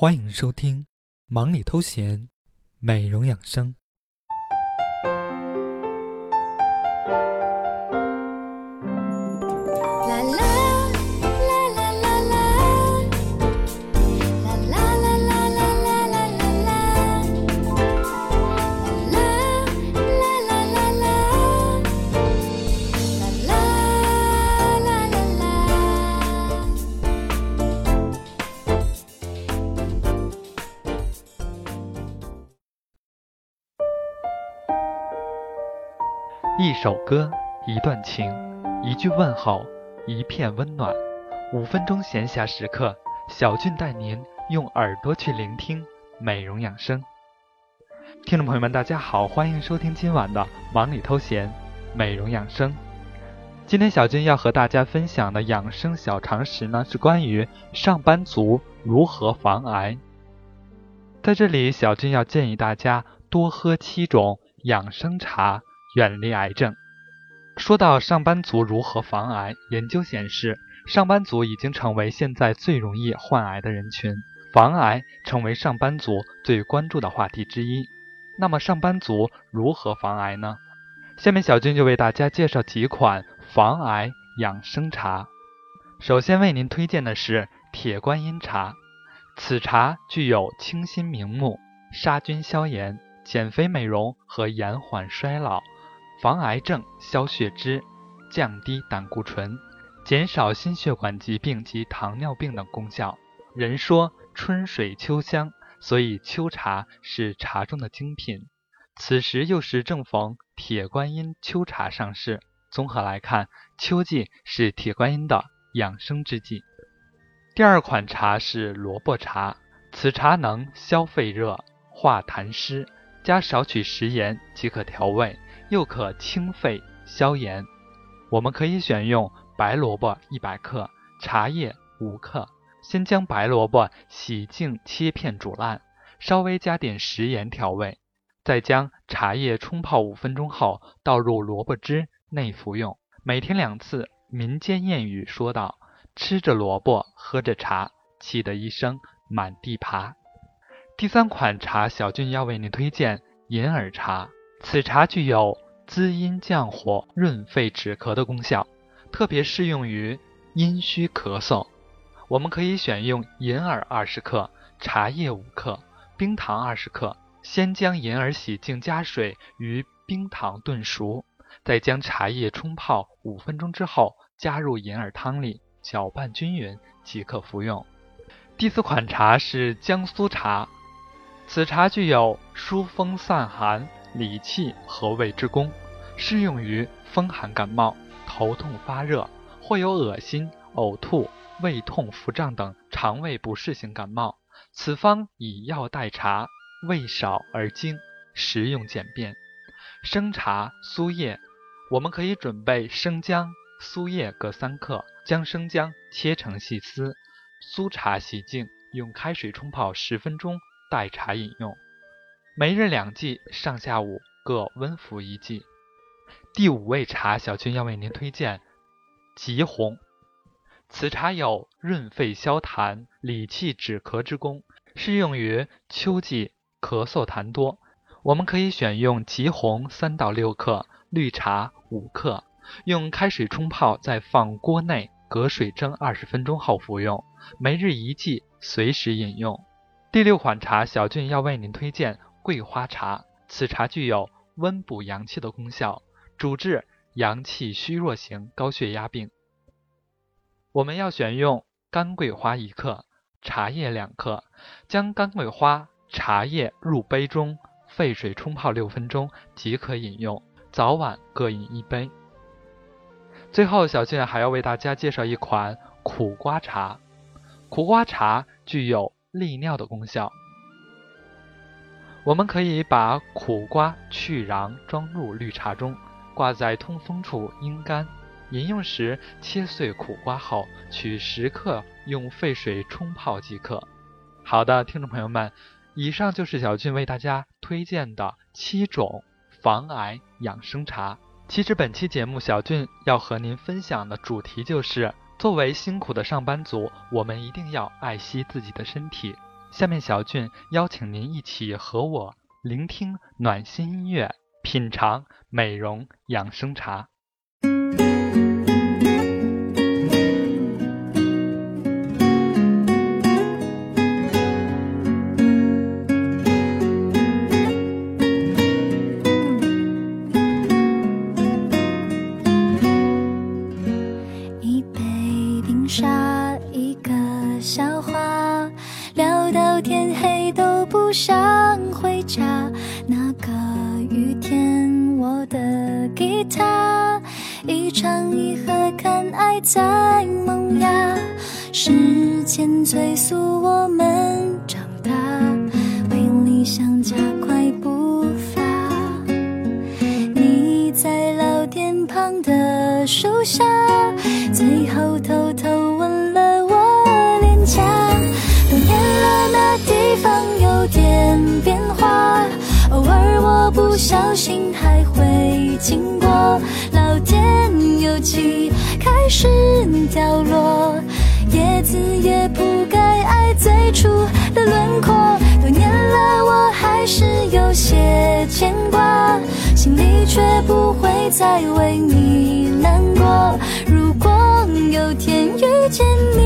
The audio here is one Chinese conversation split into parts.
欢迎收听《忙里偷闲》，美容养生。一首歌，一段情，一句问候，一片温暖。五分钟闲暇时刻，小俊带您用耳朵去聆听美容养生。听众朋友们，大家好，欢迎收听今晚的忙里偷闲美容养生。今天小俊要和大家分享的养生小常识呢，是关于上班族如何防癌。在这里，小俊要建议大家多喝七种养生茶。远离癌症。说到上班族如何防癌，研究显示，上班族已经成为现在最容易患癌的人群，防癌成为上班族最关注的话题之一。那么，上班族如何防癌呢？下面小军就为大家介绍几款防癌养生茶。首先为您推荐的是铁观音茶，此茶具有清新明目、杀菌消炎、减肥美容和延缓衰老。防癌症、消血脂、降低胆固醇、减少心血管疾病及糖尿病等功效。人说春水秋香，所以秋茶是茶中的精品。此时又是正逢铁观音秋茶上市，综合来看，秋季是铁观音的养生之季。第二款茶是萝卜茶，此茶能消肺热、化痰湿，加少许食盐即可调味。又可清肺消炎，我们可以选用白萝卜一百克，茶叶五克。先将白萝卜洗净切片煮烂，稍微加点食盐调味，再将茶叶冲泡五分钟后倒入萝卜汁内服用。每天两次。民间谚语说道：“吃着萝卜喝着茶，气得一生满地爬。”第三款茶，小俊要为您推荐银耳茶。此茶具有滋阴降火、润肺止咳的功效，特别适用于阴虚咳嗽。我们可以选用银耳二十克、茶叶五克、冰糖二十克。先将银耳洗净，加水与冰糖炖熟，再将茶叶冲泡五分钟之后，加入银耳汤里，搅拌均匀即可服用。第四款茶是江苏茶，此茶具有疏风散寒。理气和胃之功，适用于风寒感冒、头痛发热或有恶心、呕吐、胃痛、腹胀等肠胃不适型感冒。此方以药代茶，味少而精，食用简便。生茶、苏叶，我们可以准备生姜、苏叶各三克，将生姜切成细丝，苏茶洗净，用开水冲泡十分钟，代茶饮用。每日两剂，上下午各温服一剂。第五味茶，小军要为您推荐桔红。此茶有润肺消痰、理气止咳之功，适用于秋季咳嗽痰多。我们可以选用桔红三到六克，绿茶五克，用开水冲泡，再放锅内隔水蒸二十分钟后服用。每日一剂，随时饮用。第六款茶，小俊要为您推荐。桂花茶，此茶具有温补阳气的功效，主治阳气虚弱型高血压病。我们要选用干桂花一克，茶叶两克，将干桂花、茶叶入杯中，沸水冲泡六分钟即可饮用，早晚各饮一杯。最后，小俊还要为大家介绍一款苦瓜茶，苦瓜茶具有利尿的功效。我们可以把苦瓜去瓤装入绿茶中，挂在通风处阴干。饮用时切碎苦瓜后，取十克用沸水冲泡即可。好的，听众朋友们，以上就是小俊为大家推荐的七种防癌养生茶。其实本期节目，小俊要和您分享的主题就是：作为辛苦的上班族，我们一定要爱惜自己的身体。下面小俊邀请您一起和我聆听暖心音乐，品尝美容养生茶。一杯冰沙，一个笑话，不想回家。那个雨天，我的吉他，一唱一和，看爱在萌芽。时间催促我们长大，为理想加快步伐。你在老店旁的树下，最后偷偷小心还会经过。老店油漆开始掉落，叶子也铺盖爱最初的轮廓。多年了，我还是有些牵挂，心里却不会再为你难过。如果有天遇见你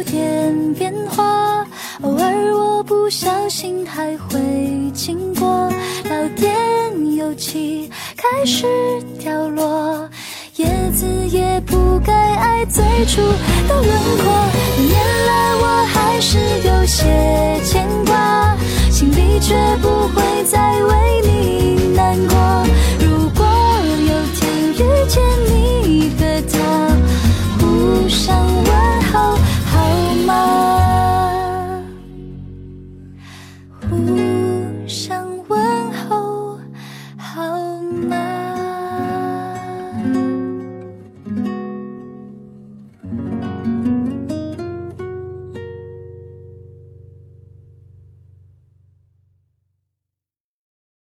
有点变化，偶尔我不小心还会经过。老店油漆开始掉落，叶子也不该爱最初的轮廓。多年了，我还是有些牵挂，心里却不会再为你难过。如果有天遇见你和他，互相问候互相。